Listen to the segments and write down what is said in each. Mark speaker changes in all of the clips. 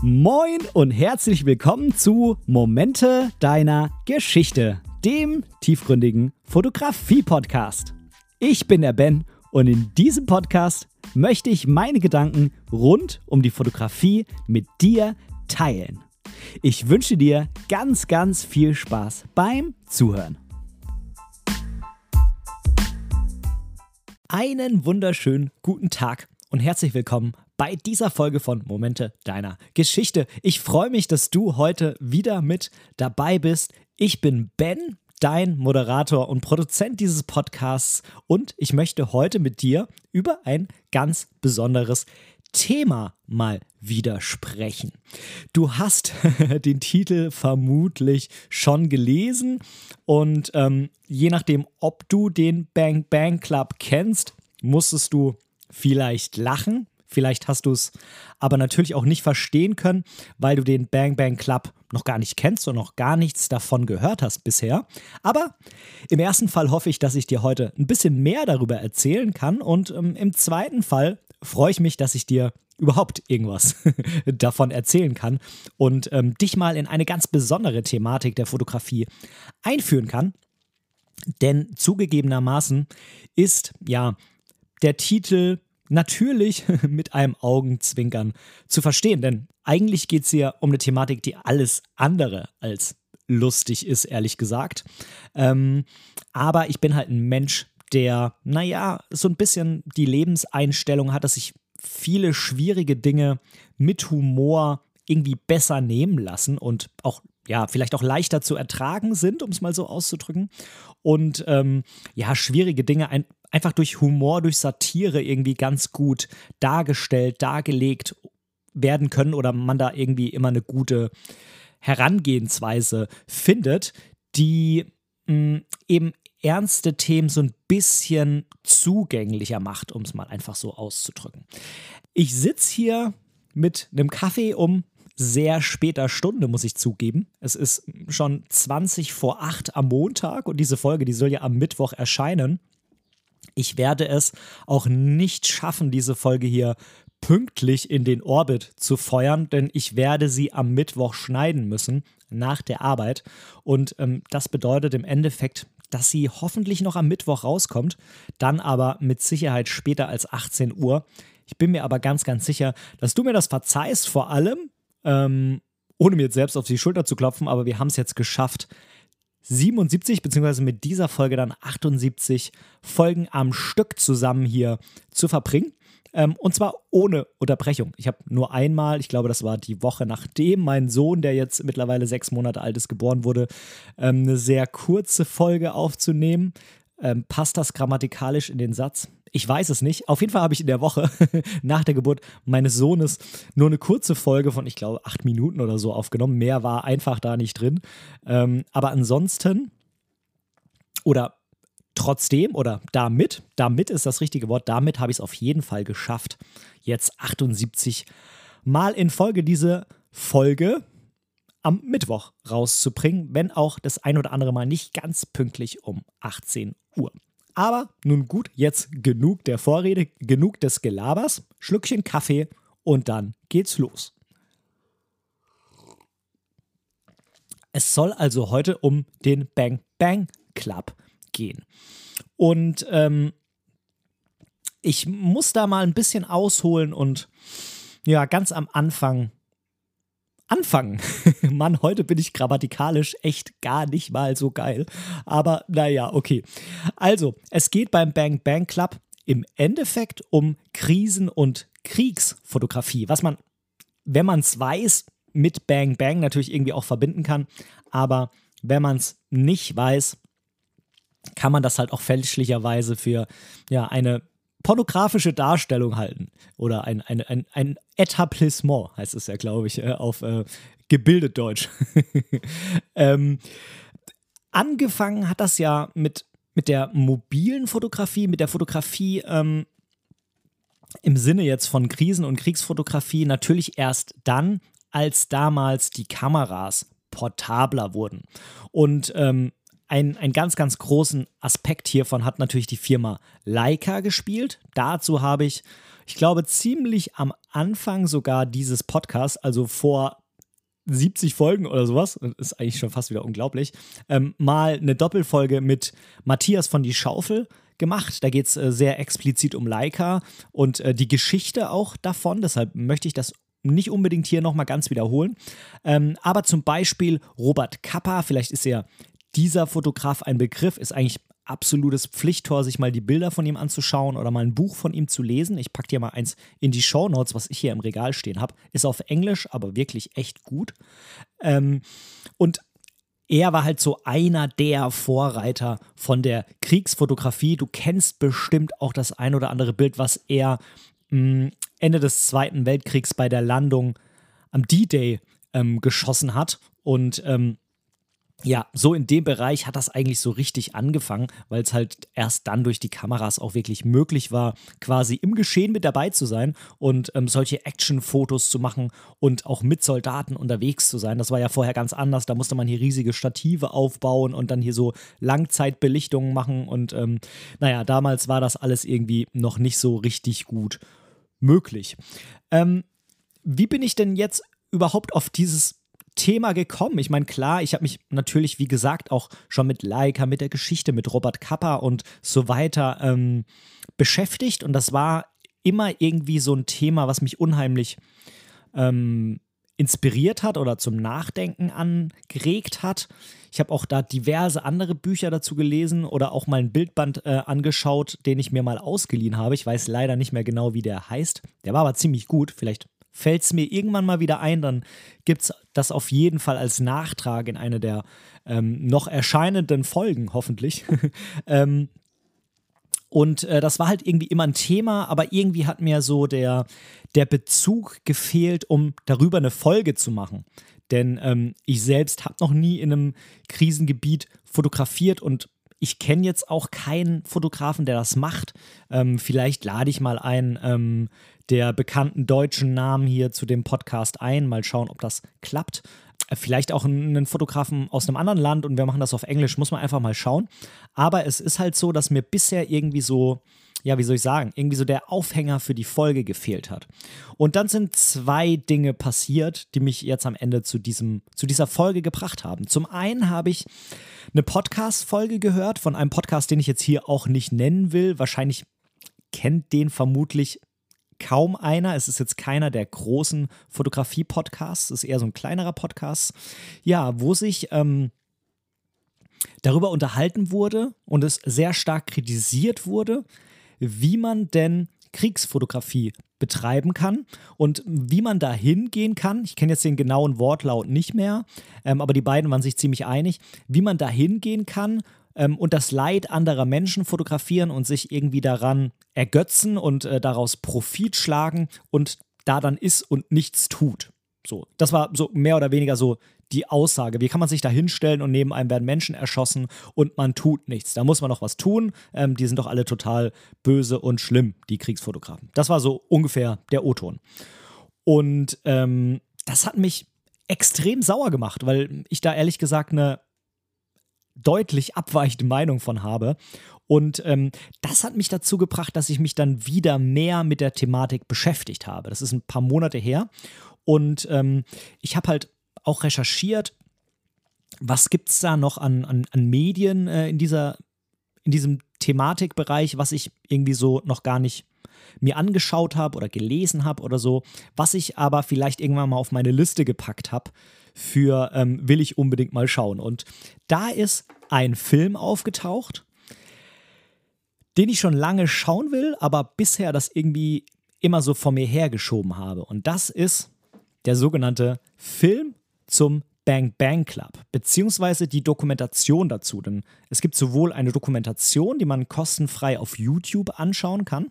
Speaker 1: Moin und herzlich willkommen zu Momente deiner Geschichte, dem tiefgründigen Fotografie-Podcast. Ich bin der Ben und in diesem Podcast möchte ich meine Gedanken rund um die Fotografie mit dir teilen. Ich wünsche dir ganz, ganz viel Spaß beim Zuhören. Einen wunderschönen guten Tag und herzlich willkommen bei dieser Folge von Momente deiner Geschichte. Ich freue mich, dass du heute wieder mit dabei bist. Ich bin Ben, dein Moderator und Produzent dieses Podcasts und ich möchte heute mit dir über ein ganz besonderes Thema mal wieder sprechen. Du hast den Titel vermutlich schon gelesen und ähm, je nachdem, ob du den Bang Bang Club kennst, musstest du vielleicht lachen, Vielleicht hast du es aber natürlich auch nicht verstehen können, weil du den Bang Bang Club noch gar nicht kennst und noch gar nichts davon gehört hast bisher. Aber im ersten Fall hoffe ich, dass ich dir heute ein bisschen mehr darüber erzählen kann. Und ähm, im zweiten Fall freue ich mich, dass ich dir überhaupt irgendwas davon erzählen kann und ähm, dich mal in eine ganz besondere Thematik der Fotografie einführen kann. Denn zugegebenermaßen ist ja der Titel natürlich mit einem Augenzwinkern zu verstehen. Denn eigentlich geht es hier um eine Thematik, die alles andere als lustig ist, ehrlich gesagt. Ähm, aber ich bin halt ein Mensch, der, naja, so ein bisschen die Lebenseinstellung hat, dass sich viele schwierige Dinge mit Humor irgendwie besser nehmen lassen und auch ja, vielleicht auch leichter zu ertragen sind, um es mal so auszudrücken. Und ähm, ja, schwierige Dinge ein, einfach durch Humor, durch Satire irgendwie ganz gut dargestellt, dargelegt werden können oder man da irgendwie immer eine gute Herangehensweise findet, die mh, hm, eben ernste Themen so ein bisschen zugänglicher macht, um es mal einfach so auszudrücken. Ich sitze hier mit einem Kaffee um sehr später Stunde, muss ich zugeben. Es ist schon 20 vor 8 am Montag und diese Folge, die soll ja am Mittwoch erscheinen. Ich werde es auch nicht schaffen, diese Folge hier pünktlich in den Orbit zu feuern, denn ich werde sie am Mittwoch schneiden müssen nach der Arbeit. Und ähm, das bedeutet im Endeffekt, dass sie hoffentlich noch am Mittwoch rauskommt, dann aber mit Sicherheit später als 18 Uhr. Ich bin mir aber ganz, ganz sicher, dass du mir das verzeihst, vor allem, ähm, ohne mir jetzt selbst auf die Schulter zu klopfen, aber wir haben es jetzt geschafft, 77 beziehungsweise mit dieser Folge dann 78 Folgen am Stück zusammen hier zu verbringen. Ähm, und zwar ohne Unterbrechung. Ich habe nur einmal, ich glaube, das war die Woche nachdem mein Sohn, der jetzt mittlerweile sechs Monate alt ist, geboren wurde, ähm, eine sehr kurze Folge aufzunehmen. Ähm, passt das grammatikalisch in den Satz? Ich weiß es nicht. Auf jeden Fall habe ich in der Woche nach der Geburt meines Sohnes nur eine kurze Folge von, ich glaube, acht Minuten oder so aufgenommen. Mehr war einfach da nicht drin. Ähm, aber ansonsten, oder trotzdem, oder damit, damit ist das richtige Wort, damit habe ich es auf jeden Fall geschafft, jetzt 78 Mal in Folge diese Folge am Mittwoch rauszubringen, wenn auch das ein oder andere Mal nicht ganz pünktlich um 18 Uhr. Aber nun gut, jetzt genug der Vorrede, genug des Gelabers, Schlückchen Kaffee und dann geht's los. Es soll also heute um den Bang Bang Club gehen. Und ähm, ich muss da mal ein bisschen ausholen und ja, ganz am Anfang anfangen. Mann, heute bin ich grammatikalisch echt gar nicht mal so geil. Aber naja, okay. Also, es geht beim Bang Bang Club im Endeffekt um Krisen- und Kriegsfotografie, was man, wenn man es weiß, mit Bang Bang natürlich irgendwie auch verbinden kann. Aber wenn man es nicht weiß, kann man das halt auch fälschlicherweise für ja, eine pornografische Darstellung halten. Oder ein, ein, ein, ein Etablissement, heißt es ja, glaube ich, äh, auf äh, gebildet Deutsch. ähm, angefangen hat das ja mit, mit der mobilen Fotografie, mit der Fotografie ähm, im Sinne jetzt von Krisen- und Kriegsfotografie natürlich erst dann, als damals die Kameras portabler wurden. Und ähm, ein, einen ganz, ganz großen Aspekt hiervon hat natürlich die Firma Leica gespielt. Dazu habe ich, ich glaube, ziemlich am Anfang sogar dieses Podcasts, also vor 70 Folgen oder sowas, ist eigentlich schon fast wieder unglaublich, ähm, mal eine Doppelfolge mit Matthias von Die Schaufel gemacht. Da geht es äh, sehr explizit um Leica und äh, die Geschichte auch davon. Deshalb möchte ich das nicht unbedingt hier nochmal ganz wiederholen. Ähm, aber zum Beispiel Robert Kappa, vielleicht ist ja dieser Fotograf ein Begriff, ist eigentlich absolutes Pflichttor, sich mal die Bilder von ihm anzuschauen oder mal ein Buch von ihm zu lesen. Ich packe dir mal eins in die Show Notes, was ich hier im Regal stehen habe. Ist auf Englisch, aber wirklich echt gut. Ähm, und er war halt so einer der Vorreiter von der Kriegsfotografie. Du kennst bestimmt auch das ein oder andere Bild, was er mh, mm, Ende des Zweiten Weltkriegs bei der Landung am D-Day ähm, geschossen hat. Und ähm, ja, so in dem Bereich hat das eigentlich so richtig angefangen, weil es halt erst dann durch die Kameras auch wirklich möglich war, quasi im Geschehen mit dabei zu sein und ähm, solche Action-Fotos zu machen und auch mit Soldaten unterwegs zu sein. Das war ja vorher ganz anders. Da musste man hier riesige Stative aufbauen und dann hier so Langzeitbelichtungen machen. Und ähm, naja, damals war das alles irgendwie noch nicht so richtig gut möglich. Ähm, wie bin ich denn jetzt überhaupt auf dieses Thema gekommen? Ich meine, klar, ich habe mich natürlich, wie gesagt, auch schon mit Leica, mit der Geschichte, mit Robert Kappa und so weiter ähm, beschäftigt. Und das war immer irgendwie so ein Thema, was mich unheimlich ähm, inspiriert hat oder zum Nachdenken angeregt hat. Ich habe auch da diverse andere Bücher dazu gelesen oder auch mal ein Bildband äh, angeschaut, den ich mir mal ausgeliehen habe. Ich weiß leider nicht mehr genau, wie der heißt. Der war aber ziemlich gut. Vielleicht fällt es mir irgendwann mal wieder ein, dann gibt es das auf jeden Fall als Nachtrag in eine der ähm, noch erscheinenden Folgen, hoffentlich. ähm, und äh, das war halt irgendwie immer ein Thema, aber irgendwie hat mir so der, der Bezug gefehlt, um darüber eine Folge zu machen. Denn ähm, ich selbst habe noch nie in einem Krisengebiet fotografiert und ich kenne jetzt auch keinen Fotografen, der das macht. Ähm, vielleicht lade ich mal einen ähm, der bekannten deutschen Namen hier zu dem Podcast ein. Mal schauen, ob das klappt. Äh, vielleicht auch einen Fotografen aus einem anderen Land und wir machen das auf Englisch, muss man einfach mal schauen. Aber es ist halt so, dass mir bisher irgendwie so, ja, wie soll ich sagen, irgendwie so der Aufhänger für die Folge gefehlt hat. Und dann sind zwei Dinge passiert, die mich jetzt am Ende zu, diesem, zu dieser Folge gebracht haben. Zum einen habe ich eine Podcast-Folge gehört von einem Podcast, den ich jetzt hier auch nicht nennen will. Wahrscheinlich kennt den vermutlich kaum einer. Es ist jetzt keiner der großen Fotografie-Podcasts, es ist eher so ein kleinerer Podcast. Ja, wo sich ähm, darüber unterhalten wurde und es sehr stark kritisiert wurde, wie man denn Kriegsfotografie betreiben kann und wie man da hingehen kann. Ich kenne jetzt den genauen Wortlaut nicht mehr, ähm, aber die beiden waren sich ziemlich einig, wie man da hingehen kann ähm, und das Leid anderer Menschen fotografieren und sich irgendwie daran ergötzen und äh, daraus Profit schlagen und da dann ist und nichts tut. So, das war so mehr oder weniger so die Aussage. Wie kann man sich da hinstellen und neben einem werden Menschen erschossen und man tut nichts? Da muss man noch was tun. Ähm, die sind doch alle total böse und schlimm, die Kriegsfotografen. Das war so ungefähr der O-Ton. Und ähm, das hat mich extrem sauer gemacht, weil ich da ehrlich gesagt eine deutlich abweichende Meinung von habe. Und ähm, das hat mich dazu gebracht, dass ich mich dann wieder mehr mit der Thematik beschäftigt habe. Das ist ein paar Monate her. Und ähm, ich habe halt auch recherchiert, was gibt es da noch an, an, an Medien äh, in, dieser, in diesem Thematikbereich, was ich irgendwie so noch gar nicht mir angeschaut habe oder gelesen habe oder so, was ich aber vielleicht irgendwann mal auf meine Liste gepackt habe für ähm, will ich unbedingt mal schauen. Und da ist ein Film aufgetaucht, den ich schon lange schauen will, aber bisher das irgendwie immer so vor mir hergeschoben habe. Und das ist der sogenannte Film zum Bang Bang Club, beziehungsweise die Dokumentation dazu. Denn es gibt sowohl eine Dokumentation, die man kostenfrei auf YouTube anschauen kann,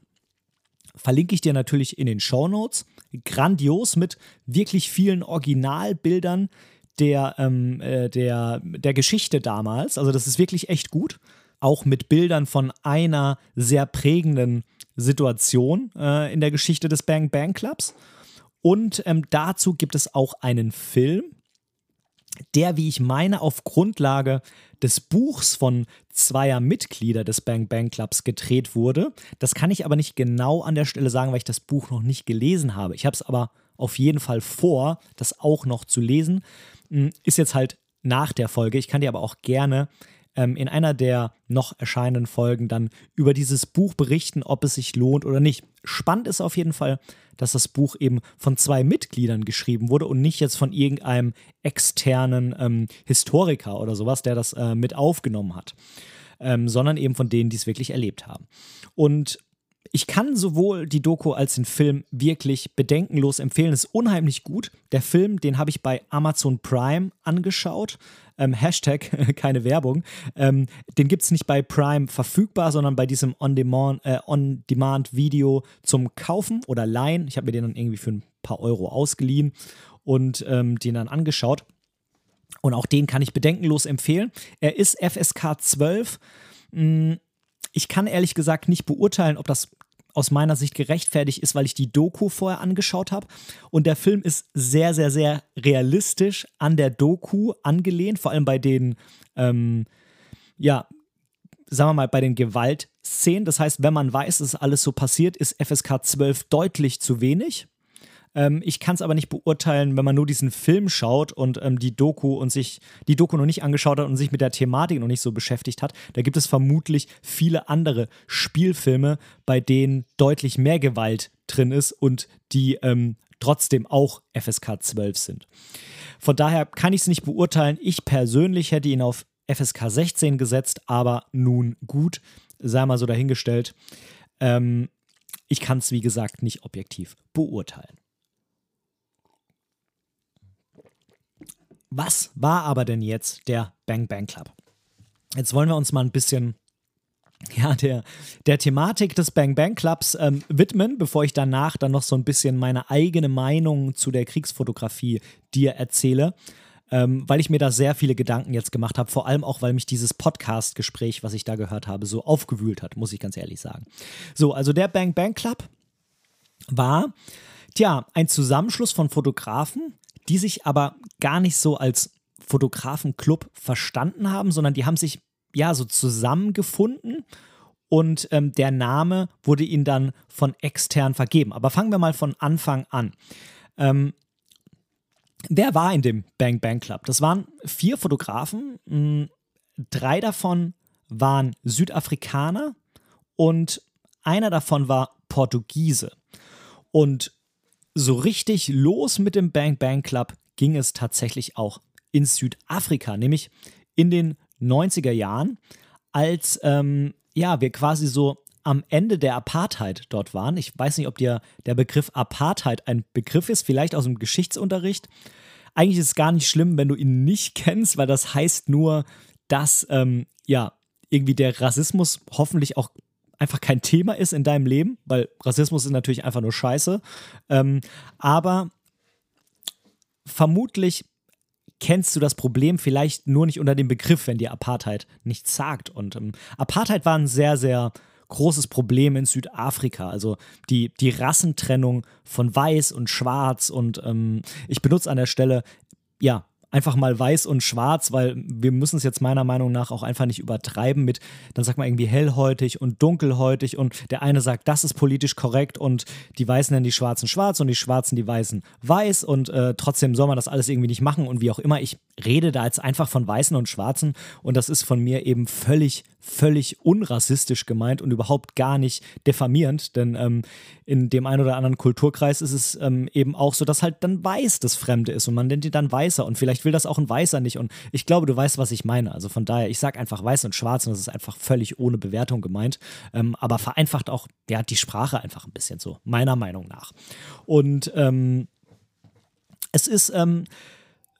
Speaker 1: verlinke ich dir natürlich in den Show Notes. Grandios mit wirklich vielen Originalbildern der, ähm, äh, der, der Geschichte damals. Also das ist wirklich echt gut. Auch mit Bildern von einer sehr prägenden Situation äh, in der Geschichte des Bang Bang Clubs. Und ähm, dazu gibt es auch einen Film, der, wie ich meine, auf Grundlage des Buchs von zweier Mitglieder des Bang Bang Clubs gedreht wurde. Das kann ich aber nicht genau an der Stelle sagen, weil ich das Buch noch nicht gelesen habe. Ich habe es aber auf jeden Fall vor, das auch noch zu lesen. Hm, ist jetzt halt nach der Folge. Ich kann dir aber auch gerne ähm, in einer der noch erscheinenden Folgen dann über dieses Buch berichten, ob es sich lohnt oder nicht. Spannend ist auf jeden Fall, dass das Buch eben von zwei Mitgliedern geschrieben wurde und nicht jetzt von irgendeinem externen ähm, Historiker oder sowas, der das äh, mit aufgenommen hat, ähm, sondern eben von denen, die es wirklich erlebt haben. Und ich kann sowohl die Doku als den Film wirklich bedenkenlos empfehlen. Es ist unheimlich gut. Der Film, den habe ich bei Amazon Prime angeschaut. Ähm, Hashtag keine Werbung. Ähm, den gibt es nicht bei Prime verfügbar, sondern bei diesem On-Demand-Video äh, On zum Kaufen oder Leihen. Ich habe mir den dann irgendwie für ein paar Euro ausgeliehen und ähm, den dann angeschaut. Und auch den kann ich bedenkenlos empfehlen. Er ist FSK 12 ich kann ehrlich gesagt nicht beurteilen, ob das aus meiner Sicht gerechtfertigt ist, weil ich die Doku vorher angeschaut habe. Und der Film ist sehr, sehr, sehr realistisch an der Doku angelehnt, vor allem bei den, ähm, ja, sagen wir mal, bei den Gewaltszenen. Das heißt, wenn man weiß, dass alles so passiert, ist FSK 12 deutlich zu wenig. Ähm, ich kann es aber nicht beurteilen, wenn man nur diesen Film schaut und ähm, die Doku und sich die Doku noch nicht angeschaut hat und sich mit der Thematik noch nicht so beschäftigt hat. Da gibt es vermutlich viele andere Spielfilme, bei denen deutlich mehr Gewalt drin ist und die ähm, trotzdem auch FSK 12 sind. Von daher kann ich es nicht beurteilen. Ich persönlich hätte ihn auf FSK 16 gesetzt, aber nun gut, sei mal so dahingestellt. Ähm, ich kann es, wie gesagt, nicht objektiv beurteilen. Was war aber denn jetzt der Bang Bang Club? Jetzt wollen wir uns mal ein bisschen ja, der, der Thematik des Bang Bang Clubs ähm, widmen, bevor ich danach dann noch so ein bisschen meine eigene Meinung zu der Kriegsfotografie dir erzähle, ähm, weil ich mir da sehr viele Gedanken jetzt gemacht habe, vor allem auch, weil mich dieses Podcast-Gespräch, was ich da gehört habe, so aufgewühlt hat, muss ich ganz ehrlich sagen. So, also der Bang Bang Club war, tja, ein Zusammenschluss von Fotografen, die sich aber gar nicht so als Fotografenclub verstanden haben, sondern die haben sich ja so zusammengefunden und ähm, der Name wurde ihnen dann von extern vergeben. Aber fangen wir mal von Anfang an. Ähm, wer war in dem Bang Bang Club? Das waren vier Fotografen. Mh, hm, drei davon waren Südafrikaner und einer davon war Portugiese. Und so richtig los mit dem Bang Bang Club ging es tatsächlich auch in Südafrika, nämlich in den 90er Jahren, als ähm, ja, wir quasi so am Ende der Apartheid dort waren. Ich weiß nicht, ob dir der Begriff Apartheid ein Begriff ist, vielleicht aus dem Geschichtsunterricht. Eigentlich ist es gar nicht schlimm, wenn du ihn nicht kennst, weil das heißt nur, dass ähm, ja irgendwie der Rassismus hoffentlich auch einfach kein Thema ist in deinem Leben, weil Rassismus ist natürlich einfach nur Scheiße. Ähm, aber vermutlich kennst du das Problem vielleicht nur nicht unter dem Begriff, wenn dir Apartheid nichts sagt. Und ähm, Apartheid war ein sehr, sehr großes Problem in Südafrika. Also die, die Rassentrennung von Weiß und Schwarz. Und ähm, ich benutze an der Stelle, ja, einfach mal weiß und schwarz, weil wir müssen es jetzt meiner Meinung nach auch einfach nicht übertreiben mit, dann sagt man irgendwie hellhäutig und dunkelhäutig und der eine sagt, das ist politisch korrekt und die Weißen nennen die Schwarzen schwarz und die Schwarzen die Weißen weiß und äh, trotzdem soll man das alles irgendwie nicht machen und wie auch immer. Ich rede da jetzt einfach von Weißen und Schwarzen und das ist von mir eben völlig völlig unrassistisch gemeint und überhaupt gar nicht diffamierend, denn ähm, in dem einen oder anderen Kulturkreis ist es ähm, eben auch so, dass halt dann weiß das Fremde ist und man nennt ihn dann Weißer und vielleicht will das auch ein Weißer nicht und ich glaube, du weißt, was ich meine. Also von daher, ich sage einfach weiß und schwarz und das ist einfach völlig ohne Bewertung gemeint, ähm, aber vereinfacht auch ja, die Sprache einfach ein bisschen so, meiner Meinung nach. Und ähm, es ist ähm,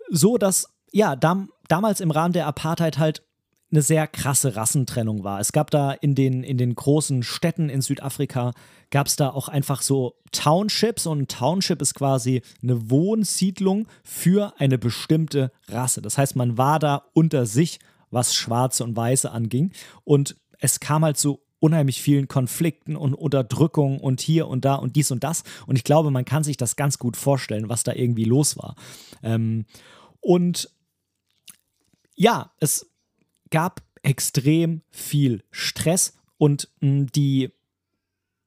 Speaker 1: so, dass ja, dam damals im Rahmen der Apartheid halt eine sehr krasse Rassentrennung war. Es gab da in den, in den großen Städten in Südafrika, gab es da auch einfach so Townships und ein Township ist quasi eine Wohnsiedlung für eine bestimmte Rasse. Das heißt, man war da unter sich, was Schwarze und Weiße anging und es kam halt zu unheimlich vielen Konflikten und Unterdrückungen und hier und da und dies und das. Und ich glaube, man kann sich das ganz gut vorstellen, was da irgendwie los war. Ähm, und ja, es gab extrem viel Stress und mh, die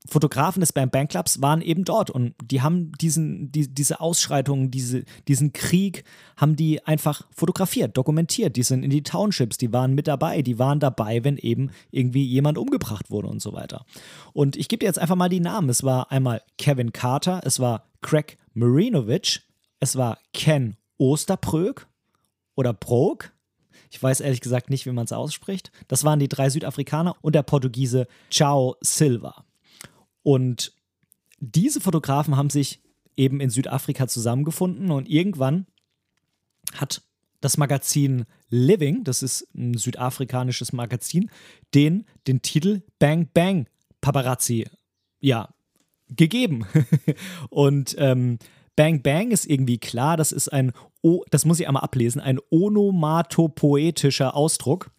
Speaker 1: Fotografen des Bang Bang Clubs waren eben dort und die haben diesen, die, diese Ausschreitungen, diese, diesen Krieg, haben die einfach fotografiert, dokumentiert. Die sind in die Townships, die waren mit dabei, die waren dabei, wenn eben irgendwie jemand umgebracht wurde und so weiter. Und ich gebe dir jetzt einfach mal die Namen. Es war einmal Kevin Carter, es war Craig Marinovic, es war Ken Osterprög oder Brog. Ich weiß ehrlich gesagt nicht, wie man es ausspricht. Das waren die drei Südafrikaner und der Portugiese Chao Silva. Und diese Fotografen haben sich eben in Südafrika zusammengefunden und irgendwann hat das Magazin Living, das ist ein südafrikanisches Magazin, den, den Titel Bang Bang Paparazzi, ja, gegeben. und ähm, Bang Bang ist irgendwie klar, das ist ein, o das muss ich einmal ablesen, ein onomatopoetischer Ausdruck.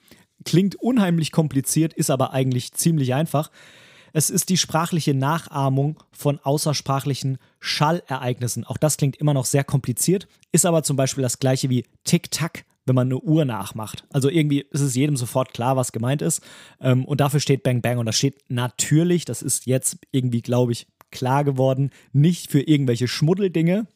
Speaker 1: Klingt unheimlich kompliziert, ist aber eigentlich ziemlich einfach. Es ist die sprachliche Nachahmung von außersprachlichen Schallereignissen. Auch das klingt immer noch sehr kompliziert, ist aber zum Beispiel das gleiche wie Tick-Tack, wenn man eine Uhr nachmacht. Also irgendwie ist es jedem sofort klar, was gemeint ist. Ähm, und dafür steht Bang Bang. Und das steht natürlich, das ist jetzt irgendwie, glaube ich, klar geworden, nicht für irgendwelche Schmuddeldinge,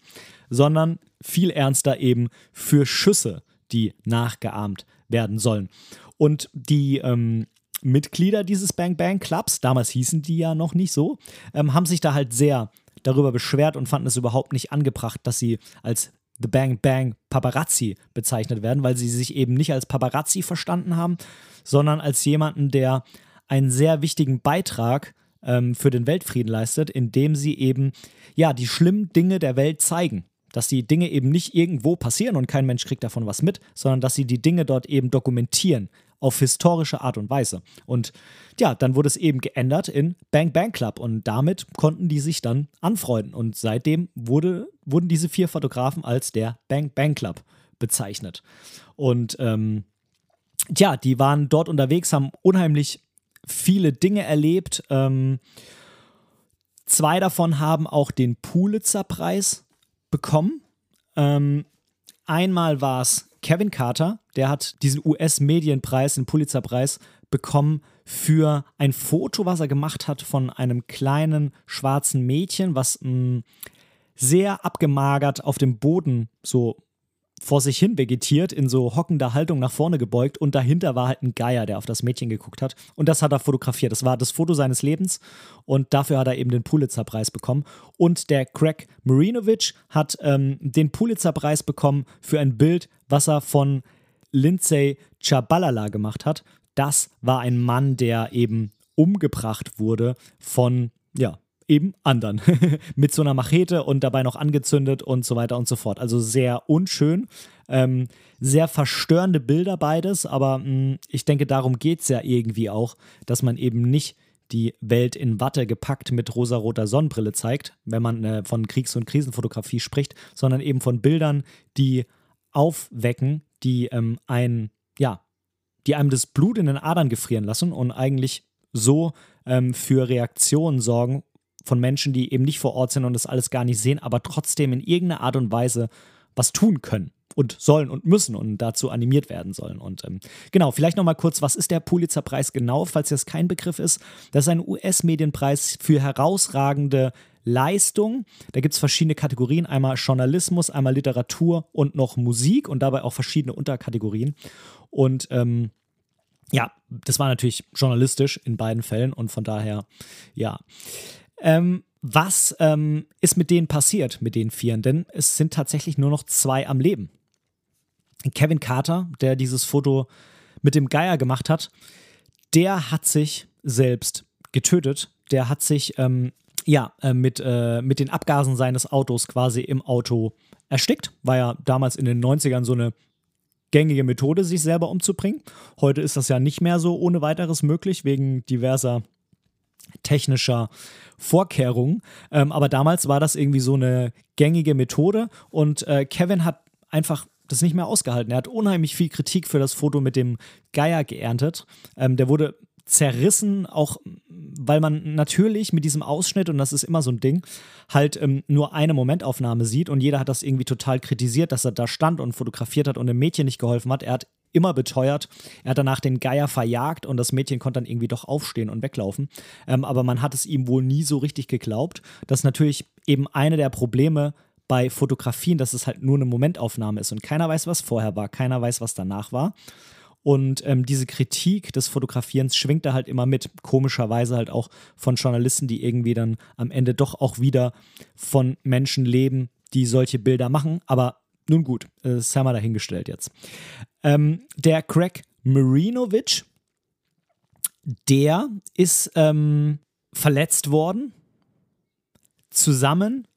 Speaker 1: sondern viel ernster eben für Schüsse, die nachgeahmt werden sollen. Und die ähm, Mitglieder dieses Bang Bang Clubs, damals hießen die ja noch nicht so, ähm, haben sich da halt sehr darüber beschwert und fanden es überhaupt nicht angebracht, dass sie als The Bang Bang Paparazzi bezeichnet werden, weil sie sich eben nicht als Paparazzi verstanden haben, sondern als jemanden, der einen sehr wichtigen Beitrag ähm, für den Weltfrieden leistet, indem sie eben ja die schlimmen Dinge der Welt zeigen. Dass die Dinge eben nicht irgendwo passieren und kein Mensch kriegt davon was mit, sondern dass sie die Dinge dort eben dokumentieren, auf historische Art und Weise. Und ja, dann wurde es eben geändert in Bang Bang Club und damit konnten die sich dann anfreunden. Und seitdem wurde, wurden diese vier Fotografen als der Bang Bang Club bezeichnet. Und ähm, tja, die waren dort unterwegs, haben unheimlich viele Dinge erlebt. Ähm, zwei davon haben auch den Pulitzer-Preis bekommen. Ähm, einmal war es Kevin Carter, der hat diesen US-Medienpreis, den Pulitzer-Preis bekommen für ein Foto, was er gemacht hat von einem kleinen schwarzen Mädchen, was mh, mm, sehr abgemagert auf dem Boden so vor sich hin vegetiert, in so hockender Haltung nach vorne gebeugt und dahinter war halt ein Geier, der auf das Mädchen geguckt hat. Und das hat er fotografiert. Das war das Foto seines Lebens und dafür hat er eben den Pulitzer-Preis bekommen. Und der Craig Marinovic hat ähm, den Pulitzer-Preis bekommen für ein Bild, was er von Lindsay Chabalala gemacht hat. Das war ein Mann, der eben umgebracht wurde von, ja, eben anderen. Mit so einer Machete und dabei noch angezündet und so weiter und so fort. Also sehr unschön. Ähm, sehr verstörende Bilder beides, aber mh, mm, ich denke, darum geht es ja irgendwie auch, dass man eben nicht die Welt in Watte gepackt mit rosaroter Sonnenbrille zeigt, wenn man äh, von Kriegs- und Krisenfotografie spricht, sondern eben von Bildern, die aufwecken, die ähm, ein, ja, die einem das Blut in den Adern gefrieren lassen und eigentlich so ähm, für Reaktionen sorgen von Menschen, die eben nicht vor Ort sind und das alles gar nicht sehen, aber trotzdem in irgendeiner Art und Weise was tun können und sollen und müssen und dazu animiert werden sollen. Und ähm, genau, vielleicht nochmal kurz, was ist der Pulitzerpreis genau, falls das kein Begriff ist? Das ist ein US-Medienpreis für herausragende Leistung. Da gibt es verschiedene Kategorien, einmal Journalismus, einmal Literatur und noch Musik und dabei auch verschiedene Unterkategorien. Und ähm, ja, das war natürlich journalistisch in beiden Fällen und von daher, ja. Ähm, was ähm, ist mit denen passiert, mit den Vieren? Denn es sind tatsächlich nur noch zwei am Leben. Kevin Carter, der dieses Foto mit dem Geier gemacht hat, der hat sich selbst getötet. Der hat sich ähm, ja äh, mit, äh, mit den Abgasen seines Autos quasi im Auto erstickt. War ja damals in den 90ern so eine gängige Methode, sich selber umzubringen. Heute ist das ja nicht mehr so ohne weiteres möglich, wegen diverser technischer Vorkehrungen. Ähm, aber damals war das irgendwie so eine gängige Methode und äh, Kevin hat einfach das nicht mehr ausgehalten. Er hat unheimlich viel Kritik für das Foto mit dem Geier geerntet. Ähm, der wurde zerrissen, auch weil man natürlich mit diesem Ausschnitt, und das ist immer so ein Ding, halt ähm, nur eine Momentaufnahme sieht und jeder hat das irgendwie total kritisiert, dass er da stand und fotografiert hat und dem Mädchen nicht geholfen hat. Er hat immer beteuert, er hat danach den Geier verjagt und das Mädchen konnte dann irgendwie doch aufstehen und weglaufen. Ähm, aber man hat es ihm wohl nie so richtig geglaubt. Das ist natürlich eben eine der Probleme bei Fotografien, dass es halt nur eine Momentaufnahme ist und keiner weiß, was vorher war, keiner weiß, was danach war. Und ähm, diese Kritik des Fotografierens schwingt da halt immer mit, komischerweise halt auch von Journalisten, die irgendwie dann am Ende doch auch wieder von Menschen leben, die solche Bilder machen. Aber nun gut, das haben wir dahingestellt jetzt. Ähm, der Craig Marinovic, der ist ähm, verletzt worden, zusammen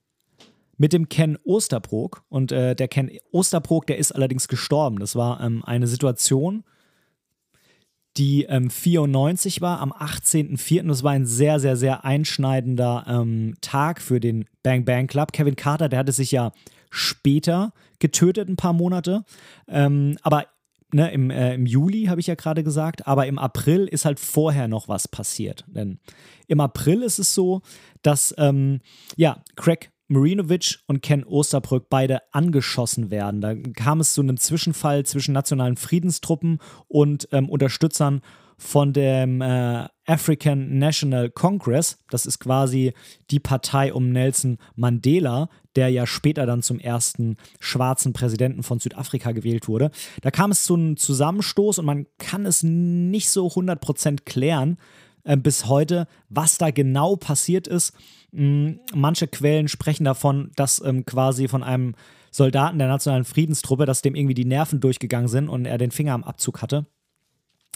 Speaker 1: mit dem Ken Osterbrook. Und äh, der Ken Osterbrook, der ist allerdings gestorben. Das war ähm, eine Situation, die ähm, 94 war, am 18.04. Das war ein sehr, sehr, sehr einschneidender ähm, Tag für den Bang Bang Club. Kevin Carter, der hatte sich ja später getötet, ein paar Monate. Ähm, aber ne, im, äh, im Juli habe ich ja gerade gesagt, aber im April ist halt vorher noch was passiert. Denn im April ist es so, dass ähm, ja, Craig Marinovic und Ken Osterbrück beide angeschossen werden. Da kam es zu einem Zwischenfall zwischen nationalen Friedenstruppen und ähm, Unterstützern von dem äh, African National Congress. Das ist quasi die Partei um Nelson Mandela, der ja später dann zum ersten schwarzen Präsidenten von Südafrika gewählt wurde. Da kam es zu einem Zusammenstoß und man kann es nicht so 100% klären äh, bis heute, was da genau passiert ist. Hm, manche Quellen sprechen davon, dass ähm, quasi von einem Soldaten der nationalen Friedenstruppe, dass dem irgendwie die Nerven durchgegangen sind und er den Finger am Abzug hatte.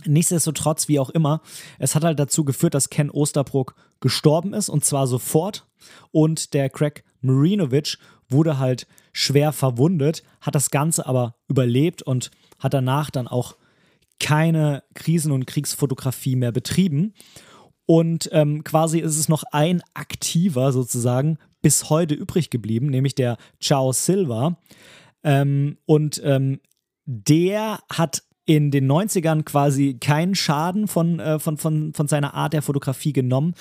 Speaker 1: Nichtsdestotrotz, wie auch immer, es hat halt dazu geführt, dass Ken Osterbrook gestorben ist und zwar sofort. Und der Craig Marinovic wurde halt schwer verwundet, hat das Ganze aber überlebt und hat danach dann auch keine Krisen- und Kriegsfotografie mehr betrieben. Und ähm, quasi ist es noch ein aktiver sozusagen bis heute übrig geblieben, nämlich der Chao Silva. Ähm, und ähm, der hat in den 90ern quasi keinen Schaden von, äh, von, von, von seiner Art der Fotografie genommen.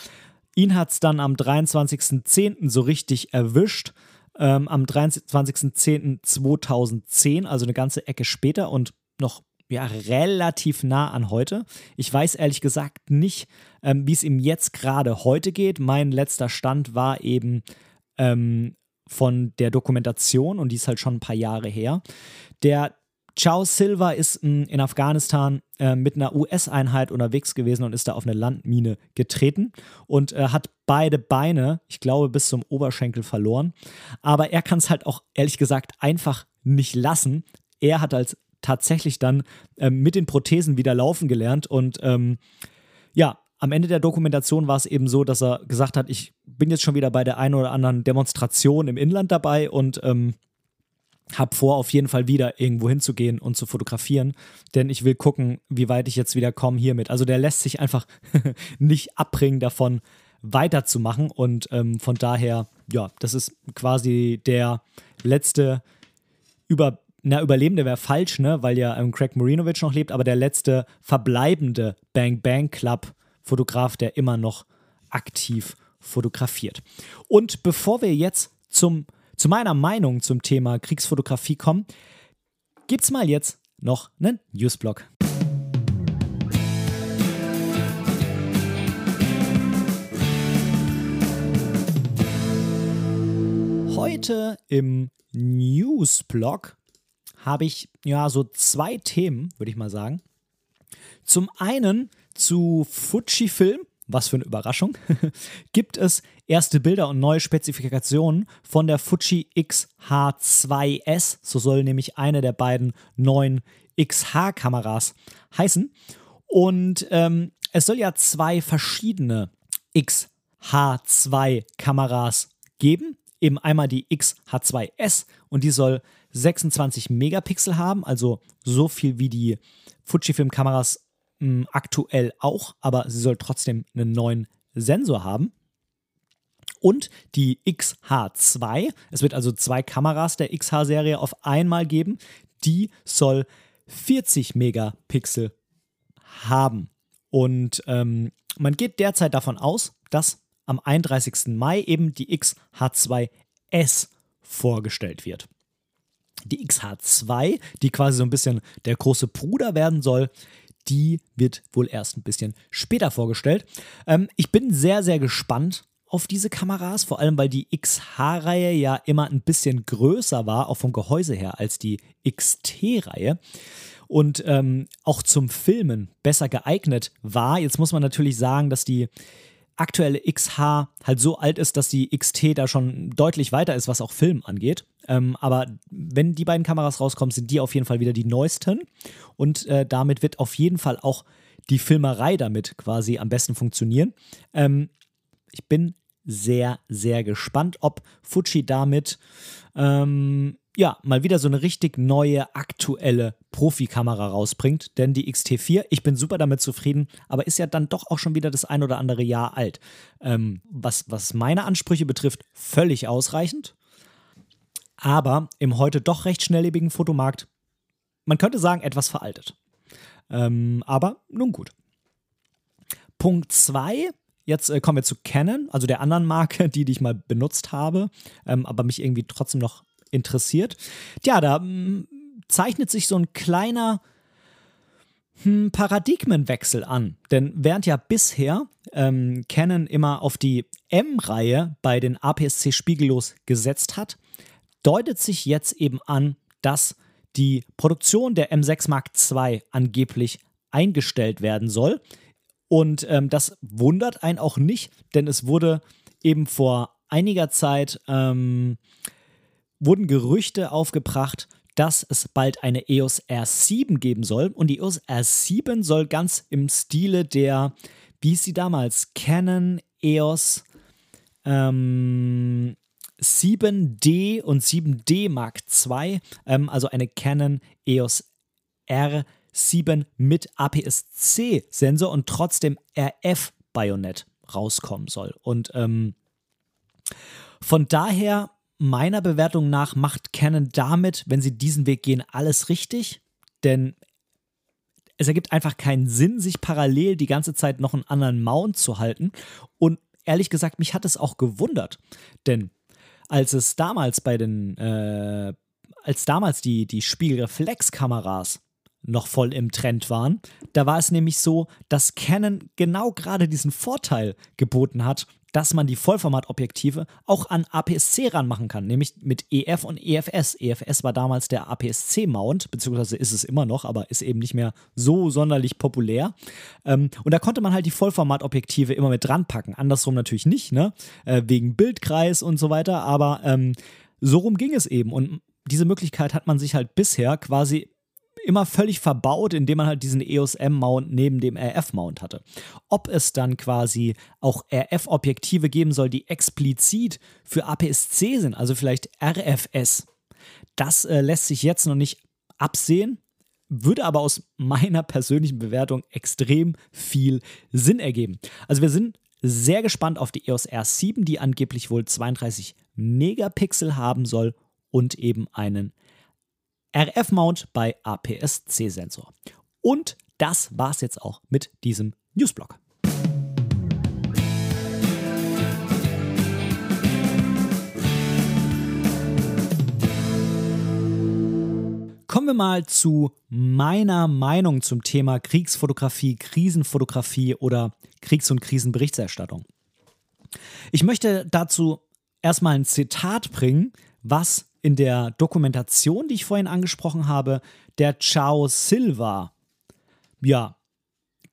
Speaker 1: Ihn hat es dann am 23.10. so richtig erwischt. Ähm, am 23.10.2010, also eine ganze Ecke später und noch ja, relativ nah an heute. Ich weiß ehrlich gesagt nicht, ähm, wie es ihm jetzt gerade heute geht. Mein letzter Stand war eben ähm, von der Dokumentation und die ist halt schon ein paar Jahre her. Der Chao Silva ist m, in Afghanistan äh, mit einer US-Einheit unterwegs gewesen und ist da auf eine Landmine getreten und äh, hat beide Beine, ich glaube, bis zum Oberschenkel verloren. Aber er kann es halt auch ehrlich gesagt einfach nicht lassen. Er hat als tatsächlich dann ähm, mit den Prothesen wieder laufen gelernt. Und ähm, ja, am Ende der Dokumentation war es eben so, dass er gesagt hat, ich bin jetzt schon wieder bei der einen oder anderen Demonstration im Inland dabei und ähm, habe vor, auf jeden Fall wieder irgendwo hinzugehen und zu fotografieren, denn ich will gucken, wie weit ich jetzt wieder komme hiermit. Also der lässt sich einfach nicht abbringen davon, weiterzumachen und ähm, von daher, ja, das ist quasi der letzte über na, Überlebende wäre falsch, ne, weil ja ähm, Craig Marinovic noch lebt, aber der letzte verbleibende Bang Bang Club Fotograf, der immer noch aktiv fotografiert. Und bevor wir jetzt zum, zu meiner Meinung zum Thema Kriegsfotografie kommen, gibt es mal jetzt noch einen Newsblog. Heute im Newsblog habe ich ja so zwei Themen, würde ich mal sagen. Zum einen zu Fujifilm, was für eine Überraschung, gibt es erste Bilder und neue Spezifikationen von der Fuji XH2S. So soll nämlich eine der beiden neuen XH-Kameras heißen. Und ähm, es soll ja zwei verschiedene XH2-Kameras geben. Eben einmal die XH2S und die soll 26 Megapixel haben, also so viel wie die Fujifilm-Kameras hm, aktuell auch, aber sie soll trotzdem einen neuen Sensor haben. Und die XH2, es wird also zwei Kameras der XH-Serie auf einmal geben, die soll 40 Megapixel haben. Und ähm, man geht derzeit davon aus, dass am 31. Mai eben die XH2S vorgestellt wird. Die XH2, die quasi so ein bisschen der große Bruder werden soll, die wird wohl erst ein bisschen später vorgestellt. Ähm, ich bin sehr, sehr gespannt auf diese Kameras, vor allem weil die XH-Reihe ja immer ein bisschen größer war, auch vom Gehäuse her, als die XT-Reihe und ähm, auch zum Filmen besser geeignet war. Jetzt muss man natürlich sagen, dass die aktuelle XH halt so alt ist, dass die XT da schon deutlich weiter ist, was auch Film angeht. Ähm, aber wenn die beiden Kameras rauskommen, sind die auf jeden Fall wieder die neuesten. Und äh, damit wird auf jeden Fall auch die Filmerei damit quasi am besten funktionieren. Ähm, ich bin sehr, sehr gespannt, ob Fuji damit ähm, ja, mal wieder so eine richtig neue, aktuelle Profikamera rausbringt. Denn die XT4, ich bin super damit zufrieden, aber ist ja dann doch auch schon wieder das ein oder andere Jahr alt. Ähm, was, was meine Ansprüche betrifft, völlig ausreichend. Aber im heute doch recht schnelllebigen Fotomarkt, man könnte sagen, etwas veraltet. Ähm, aber nun gut. Punkt 2 Jetzt äh, kommen wir zu Canon, also der anderen Marke, die, die ich mal benutzt habe, ähm, aber mich irgendwie trotzdem noch interessiert. Ja, da hm, zeichnet sich so ein kleiner hm, Paradigmenwechsel an. Denn während ja bisher ähm, Canon immer auf die M-Reihe bei den APS-C spiegellos gesetzt hat, deutet sich jetzt eben an, dass die Produktion der M6 Mark II angeblich eingestellt werden soll. Und ähm, das wundert einen auch nicht, denn es wurde eben vor einiger Zeit ähm, wurden Gerüchte aufgebracht, dass es bald eine EOS R7 geben soll. Und die EOS R7 soll ganz im Stile der, wie ist sie damals, Canon EOS ähm, 7D und 7D Mark II, ähm, also eine Canon EOS R7 mit APS-C-Sensor und trotzdem RF-Bajonett rauskommen soll. Und ähm, von daher meiner Bewertung nach macht Canon damit, wenn sie diesen Weg gehen, alles richtig. Denn es ergibt einfach keinen Sinn, sich parallel die ganze Zeit noch einen anderen Mount zu halten. Und ehrlich gesagt, mich hat es auch gewundert. Denn als es damals bei den, äh, als damals die, die Spiegelreflexkameras noch voll im Trend waren, da war es nämlich so, dass Canon genau gerade diesen Vorteil geboten hat, dass man die Vollformatobjektive auch an APS-C ranmachen kann, nämlich mit EF und EFS. EFS war damals der APS-C-Mount, beziehungsweise ist es immer noch, aber ist eben nicht mehr so sonderlich populär. Ähm, und da konnte man halt die Vollformatobjektive immer mit dran packen. Andersrum natürlich nicht, ne? Äh, wegen Bildkreis und so weiter, aber ähm, so rum ging es eben. Und diese Möglichkeit hat man sich halt bisher quasi immer völlig verbaut, indem man halt diesen EOS M-Mount neben dem RF-Mount hatte. Ob es dann quasi auch RF-Objektive geben soll, die explizit für APS-C sind, also vielleicht RFS, das äh, lässt sich jetzt noch nicht absehen, würde aber aus meiner persönlichen Bewertung extrem viel Sinn ergeben. Also wir sind sehr gespannt auf die EOS R7, die angeblich wohl 32 Megapixel haben soll und eben einen RF-Mount bei APS-C-Sensor. Und das war's jetzt auch mit diesem Newsblog. Kommen wir mal zu meiner Meinung zum Thema Kriegsfotografie, Krisenfotografie oder Kriegs- und Krisenberichterstattung. Ich möchte dazu erstmal ein Zitat bringen, was in der Dokumentation, die ich vorhin angesprochen habe, der Chao Silva, ja,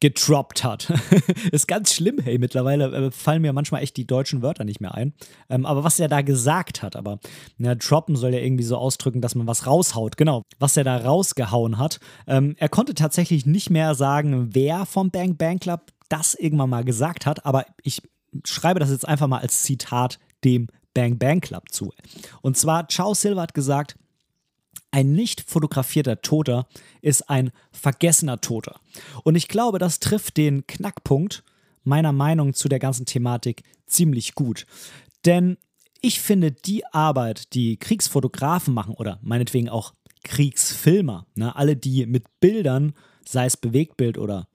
Speaker 1: getroppt hat. ist ganz schlimm, hey, mittlerweile äh, fallen mir manchmal echt die deutschen Wörter nicht mehr ein. Ähm, aber was er da gesagt hat, aber ja, droppen soll ja irgendwie so ausdrücken, dass man was raushaut. Genau, was er da rausgehauen hat. Ähm, er konnte tatsächlich nicht mehr sagen, wer vom Bang Bang Club das irgendwann mal gesagt hat, aber ich schreibe das jetzt einfach mal als Zitat dem Bang Bang Club zu. Und zwar, Ciao Silva hat gesagt, ein nicht fotografierter Toter ist ein vergessener Toter. Und ich glaube, das trifft den Knackpunkt meiner Meinung zu der ganzen Thematik ziemlich gut. Denn ich finde, die Arbeit, die Kriegsfotografen machen oder meinetwegen auch Kriegsfilmer, ne, alle, die mit Bildern, sei es Bewegtbild oder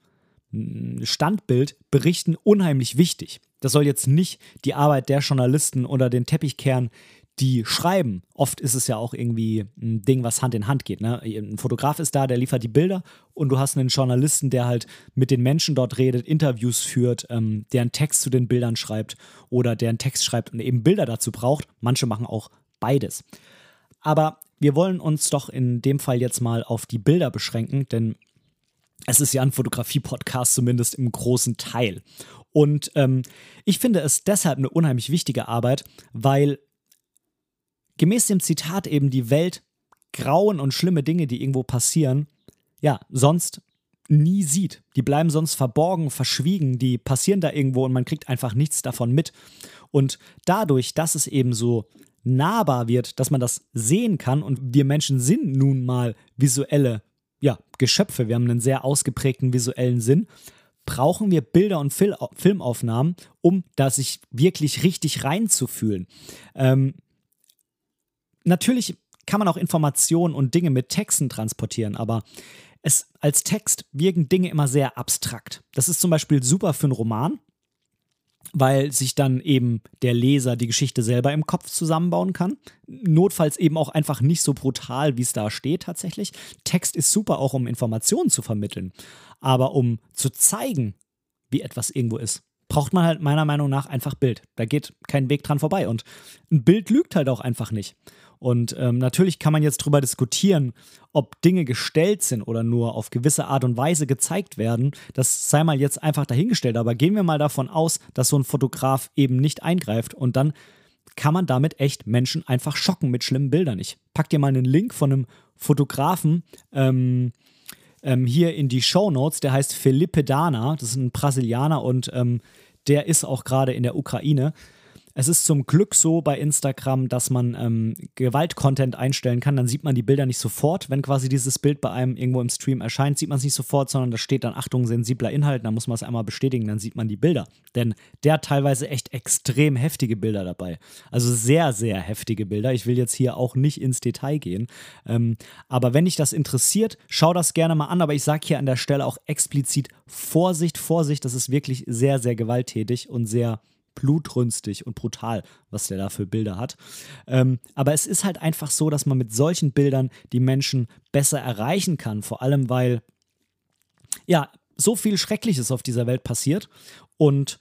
Speaker 1: Standbild berichten unheimlich wichtig. Das soll jetzt nicht die Arbeit der Journalisten oder den Teppichkern, die schreiben. Oft ist es ja auch irgendwie ein Ding, was Hand in Hand geht. Ne? Ein Fotograf ist da, der liefert die Bilder und du hast einen Journalisten, der halt mit den Menschen dort redet, Interviews führt, ähm, der einen Text zu den Bildern schreibt oder der einen Text schreibt und eben Bilder dazu braucht. Manche machen auch beides. Aber wir wollen uns doch in dem Fall jetzt mal auf die Bilder beschränken, denn es ist ja ein Fotografie-Podcast, zumindest im großen Teil. Und ähm, ich finde es deshalb eine unheimlich wichtige Arbeit, weil gemäß dem Zitat eben die Welt grauen und schlimme Dinge, die irgendwo passieren, ja, sonst nie sieht. Die bleiben sonst verborgen, verschwiegen, die passieren da irgendwo und man kriegt einfach nichts davon mit. Und dadurch, dass es eben so nahbar wird, dass man das sehen kann und wir Menschen sind nun mal visuelle ja, Geschöpfe, wir haben einen sehr ausgeprägten visuellen Sinn, brauchen wir Bilder und Fil Filmaufnahmen, um da sich wirklich richtig reinzufühlen. Ähm, natürlich kann man auch Informationen und Dinge mit Texten transportieren, aber es als Text wirken Dinge immer sehr abstrakt. Das ist zum Beispiel super für einen Roman, weil sich dann eben der Leser die Geschichte selber im Kopf zusammenbauen kann. Notfalls eben auch einfach nicht so brutal, wie es da steht tatsächlich. Text ist super auch, um Informationen zu vermitteln. Aber um zu zeigen, wie etwas irgendwo ist, braucht man halt meiner Meinung nach einfach Bild. Da geht kein Weg dran vorbei. Und ein Bild lügt halt auch einfach nicht. Und ähm, natürlich kann man jetzt darüber diskutieren, ob Dinge gestellt sind oder nur auf gewisse Art und Weise gezeigt werden. Das sei mal jetzt einfach dahingestellt. Aber gehen wir mal davon aus, dass so ein Fotograf eben nicht eingreift und dann kann man damit echt Menschen einfach schocken mit schlimmen Bildern. Ich pack dir mal einen Link von einem Fotografen ähm, ähm, hier in die Show Notes. Der heißt Felipe Dana. Das ist ein Brasilianer und ähm, der ist auch gerade in der Ukraine. Es ist zum Glück so bei Instagram, dass man ähm, Gewalt-Content einstellen kann. Dann sieht man die Bilder nicht sofort. Wenn quasi dieses Bild bei einem irgendwo im Stream erscheint, sieht man es nicht sofort, sondern da steht dann Achtung, sensibler Inhalt. Dann muss man es einmal bestätigen, dann sieht man die Bilder. Denn der hat teilweise echt extrem heftige Bilder dabei. Also sehr, sehr heftige Bilder. Ich will jetzt hier auch nicht ins Detail gehen. Ähm, aber wenn dich das interessiert, schau das gerne mal an. Aber ich sage hier an der Stelle auch explizit Vorsicht, Vorsicht. Das ist wirklich sehr, sehr gewalttätig und sehr blutrünstig und brutal, was der da für Bilder hat. Ähm, aber es ist halt einfach so, dass man mit solchen Bildern die Menschen besser erreichen kann, vor allem weil ja so viel Schreckliches auf dieser Welt passiert und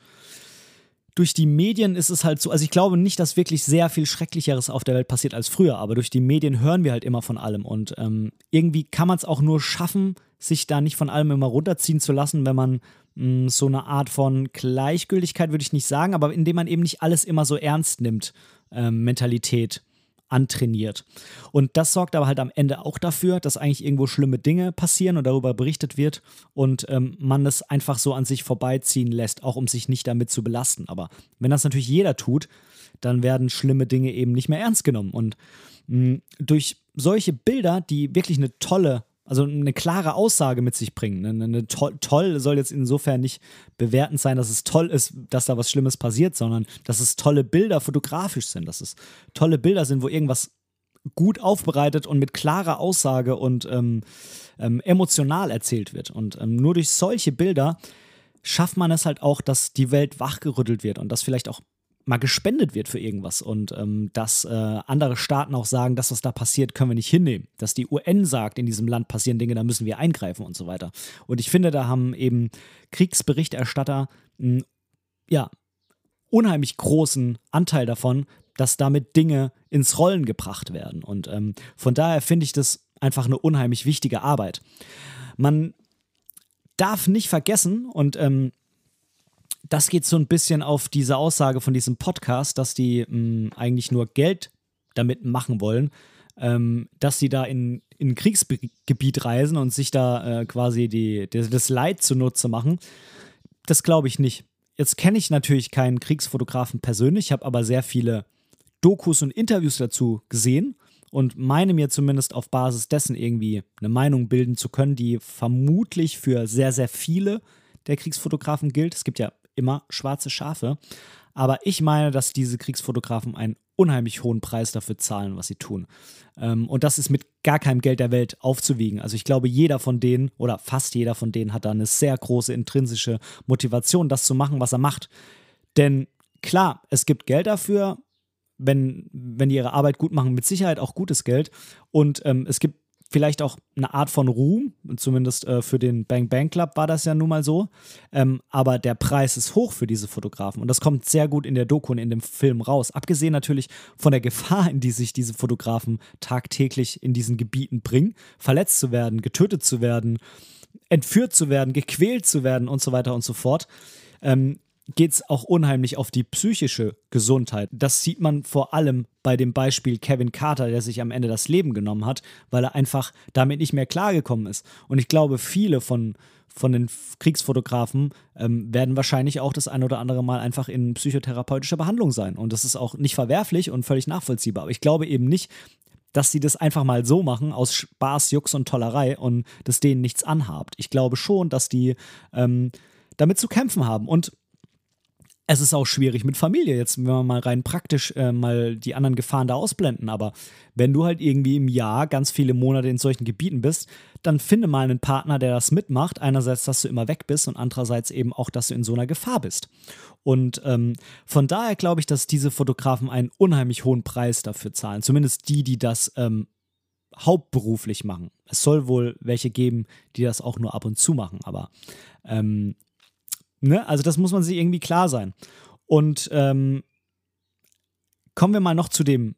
Speaker 1: durch die Medien ist es halt so, also ich glaube nicht, dass wirklich sehr viel Schrecklicheres auf der Welt passiert als früher, aber durch die Medien hören wir halt immer von allem und ähm, irgendwie kann man es auch nur schaffen, sich da nicht von allem immer runterziehen zu lassen, wenn man mh, mm, so eine Art von Gleichgültigkeit, würde ich nicht sagen, aber indem man eben nicht alles immer so ernst nimmt, ähm, Mentalität antrainiert. Und das sorgt aber halt am Ende auch dafür, dass eigentlich irgendwo schlimme Dinge passieren und darüber berichtet wird und ähm, man es einfach so an sich vorbeiziehen lässt, auch um sich nicht damit zu belasten. Aber wenn das natürlich jeder tut, dann werden schlimme Dinge eben nicht mehr ernst genommen. Und mh, mm, durch solche Bilder, die wirklich eine tolle also eine klare Aussage mit sich bringen. Eine, eine toll, toll, soll jetzt insofern nicht bewertend sein, dass es toll ist, dass da was Schlimmes passiert, sondern dass es tolle Bilder fotografisch sind, dass es tolle Bilder sind, wo irgendwas gut aufbereitet und mit klarer Aussage und ähm, ähm, emotional erzählt wird. Und ähm, nur durch solche Bilder schafft man es halt auch, dass die Welt wachgerüttelt wird und dass vielleicht auch mal gespendet wird für irgendwas und ähm, dass äh, andere Staaten auch sagen, das, was da passiert, können wir nicht hinnehmen. Dass die UN sagt, in diesem Land passieren Dinge, da müssen wir eingreifen und so weiter. Und ich finde, da haben eben Kriegsberichterstatter einen, ja, unheimlich großen Anteil davon, dass damit Dinge ins Rollen gebracht werden. Und ähm, von daher finde ich das einfach eine unheimlich wichtige Arbeit. Man darf nicht vergessen, und ähm, das geht so ein bisschen auf diese Aussage von diesem Podcast, dass die mh, hm, eigentlich nur Geld damit machen wollen, ähm, dass sie da in, in ein Kriegsgebiet reisen und sich da äh, quasi die, die, das Leid zunutze machen. Das glaube ich nicht. Jetzt kenne ich natürlich keinen Kriegsfotografen persönlich, habe aber sehr viele Dokus und Interviews dazu gesehen und meine mir zumindest auf Basis dessen irgendwie eine Meinung bilden zu können, die vermutlich für sehr, sehr viele der Kriegsfotografen gilt. Es gibt ja immer schwarze Schafe. Aber ich meine, dass diese Kriegsfotografen ein unheimlich hohen Preis dafür zahlen, was sie tun. Ähm, und das ist mit gar keinem Geld der Welt aufzuwiegen. Also ich glaube, jeder von denen oder fast jeder von denen hat da eine sehr große intrinsische Motivation, das zu machen, was er macht. Denn klar, es gibt Geld dafür, wenn, wenn die ihre Arbeit gut machen, mit Sicherheit auch gutes Geld. Und ähm, es gibt vielleicht auch eine Art von Ruhm, zumindest äh, für den Bang Bang Club war das ja nun mal so. Ähm, aber der Preis ist hoch für diese Fotografen und das kommt sehr gut in der Doku und in dem Film raus. Abgesehen natürlich von der Gefahr, in die sich diese Fotografen tagtäglich in diesen Gebieten bringen, verletzt zu werden, getötet zu werden, entführt zu werden, gequält zu werden und so weiter und so fort. Ähm, geht es auch unheimlich auf die psychische Gesundheit. Das sieht man vor allem bei dem Beispiel Kevin Carter, der sich am Ende das Leben genommen hat, weil er einfach damit nicht mehr klargekommen ist. Und ich glaube, viele von, von den Kriegsfotografen ähm, werden wahrscheinlich auch das ein oder andere Mal einfach in psychotherapeutischer Behandlung sein. Und das ist auch nicht verwerflich und völlig nachvollziehbar. Aber ich glaube eben nicht, dass sie das einfach mal so machen, aus Spaß, Jux und Tollerei und das denen nichts anhabt. Ich glaube schon, dass die ähm, damit zu kämpfen haben. Und es ist auch schwierig mit Familie. Jetzt, wenn wir mal rein praktisch äh, mal die anderen Gefahren da ausblenden. Aber wenn du halt irgendwie im Jahr ganz viele Monate in solchen Gebieten bist, dann finde mal einen Partner, der das mitmacht. Einerseits, dass du immer weg bist und andererseits eben auch, dass du in so einer Gefahr bist. Und ähm, von daher glaube ich, dass diese Fotografen einen unheimlich hohen Preis dafür zahlen. Zumindest die, die das ähm, hauptberuflich machen. Es soll wohl welche geben, die das auch nur ab und zu machen. Aber ähm, Ne? Also das muss man sich irgendwie klar sein. Und ähm, kommen wir mal noch zu dem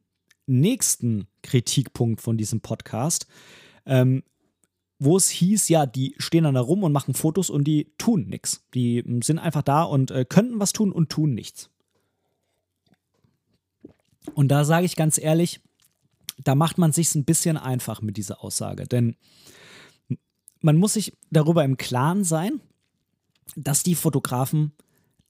Speaker 1: nächsten Kritikpunkt von diesem Podcast, ähm, wo es hieß, ja, die stehen dann da rum und machen Fotos und die tun nichts. Die sind einfach da und äh, könnten was tun und tun nichts. Und da sage ich ganz ehrlich, da macht man sich ein bisschen einfach mit dieser Aussage, denn man muss sich darüber im Klaren sein, dass die Fotografen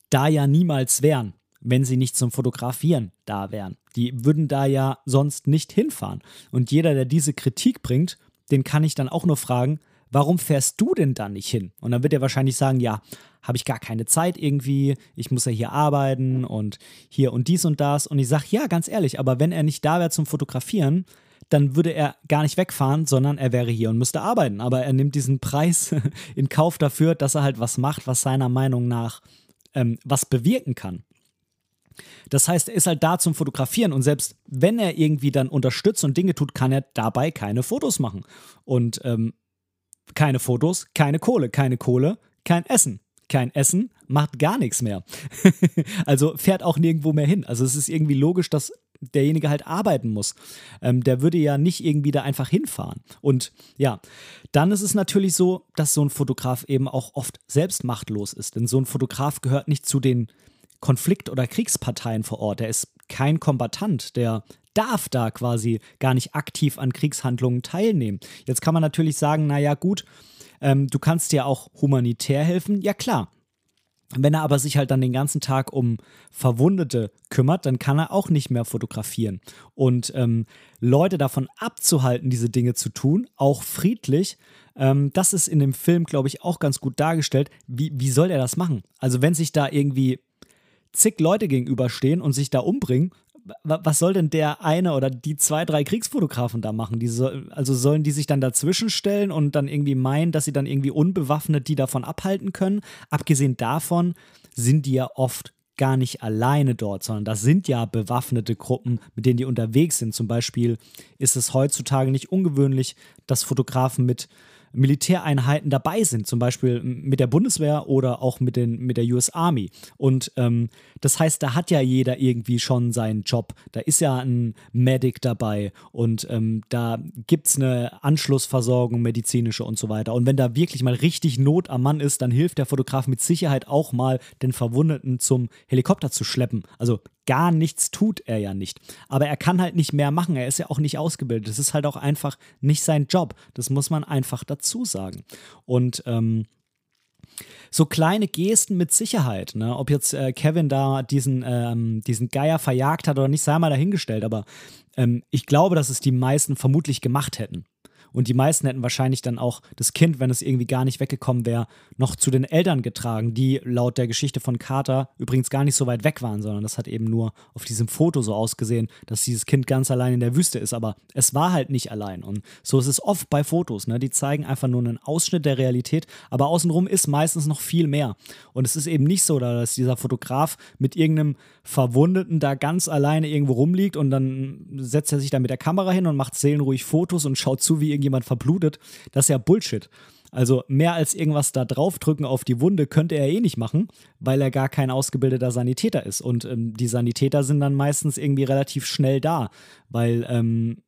Speaker 1: da ja niemals wären, wenn sie nicht zum Fotografieren da wären. Die würden da ja sonst nicht hinfahren. Und jeder, der diese Kritik bringt, den kann ich dann auch nur fragen, warum fährst du denn da nicht hin? Und dann wird er wahrscheinlich sagen, ja, habe ich gar keine Zeit irgendwie, ich muss ja hier arbeiten und hier und dies und das. Und ich sage, ja, ganz ehrlich, aber wenn er nicht da wäre zum Fotografieren, dann würde er gar nicht wegfahren, sondern er wäre hier und müsste arbeiten. Aber er nimmt diesen Preis in Kauf dafür, dass er halt was macht, was seiner Meinung nach ähm, was bewirken kann. Das heißt, er ist halt da zum Fotografieren und selbst wenn er irgendwie dann unterstützt und Dinge tut, kann er dabei keine Fotos machen. Und ähm, keine Fotos, keine Kohle, keine Kohle, kein Essen. Kein Essen macht gar nichts mehr. also fährt auch nirgendwo mehr hin. Also es ist irgendwie logisch, dass derjenige halt arbeiten muss. Ähm, der würde ja nicht irgendwie da einfach hinfahren. Und ja, dann ist es natürlich so, dass so ein Fotograf eben auch oft selbst machtlos ist. Denn so ein Fotograf gehört nicht zu den Konflikt- oder Kriegsparteien vor Ort. Er ist kein Kombatant, der darf da quasi gar nicht aktiv an Kriegshandlungen teilnehmen. Jetzt kann man natürlich sagen, naja gut, ähm, du kannst dir auch humanitär helfen. Ja klar, wenn er aber sich halt dann den ganzen Tag um Verwundete kümmert, dann kann er auch nicht mehr fotografieren. Und ähm, Leute davon abzuhalten, diese Dinge zu tun, auch friedlich, ähm, das ist in dem Film, glaube ich, auch ganz gut dargestellt. Wie, wie soll er das machen? Also wenn sich da irgendwie zig Leute gegenüberstehen und sich da umbringen, was soll denn der eine oder die zwei, drei Kriegsfotografen da machen? So, also sollen die sich dann dazwischen stellen und dann irgendwie meinen, dass sie dann irgendwie unbewaffnet die davon abhalten können? Abgesehen davon sind die ja oft gar nicht alleine dort, sondern das sind ja bewaffnete Gruppen, mit denen die unterwegs sind. Zum Beispiel ist es heutzutage nicht ungewöhnlich, dass Fotografen mit Militäreinheiten dabei sind, zum Beispiel mit der Bundeswehr oder auch mit, den, mit der US Army. Und ähm, das heißt, da hat ja jeder irgendwie schon seinen Job. Da ist ja ein Medic dabei und ähm, da gibt es eine Anschlussversorgung, medizinische und so weiter. Und wenn da wirklich mal richtig Not am Mann ist, dann hilft der Fotograf mit Sicherheit auch mal, den Verwundeten zum Helikopter zu schleppen. Also gar nichts tut er ja nicht. Aber er kann halt nicht mehr machen. Er ist ja auch nicht ausgebildet. Das ist halt auch einfach nicht sein Job. Das muss man einfach dazu sagen. Und ähm, so kleine Gesten mit Sicherheit, ne? ob jetzt äh, Kevin da diesen, ähm, diesen Geier verjagt hat oder nicht, sei mal dahingestellt, aber ähm, ich glaube, dass es die meisten vermutlich gemacht hätten. Und die meisten hätten wahrscheinlich dann auch das Kind, wenn es irgendwie gar nicht weggekommen wäre, noch zu den Eltern getragen, die laut der Geschichte von Carter übrigens gar nicht so weit weg waren, sondern das hat eben nur auf diesem Foto so ausgesehen, dass dieses Kind ganz allein in der Wüste ist. Aber es war halt nicht allein. Und so ist es oft bei Fotos. Ne? Die zeigen einfach nur einen Ausschnitt der Realität, aber außenrum ist meistens noch viel mehr. Und es ist eben nicht so, dass dieser Fotograf mit irgendeinem Verwundeten da ganz alleine irgendwo rumliegt und dann setzt er sich da mit der Kamera hin und macht seelenruhig Fotos und schaut zu, wie irgendjemand verblutet. Das ist ja Bullshit. Also mehr als irgendwas da draufdrücken auf die Wunde könnte er eh nicht machen, weil er gar kein ausgebildeter Sanitäter ist. Und ähm, die Sanitäter sind dann meistens irgendwie relativ schnell da, weil ähm,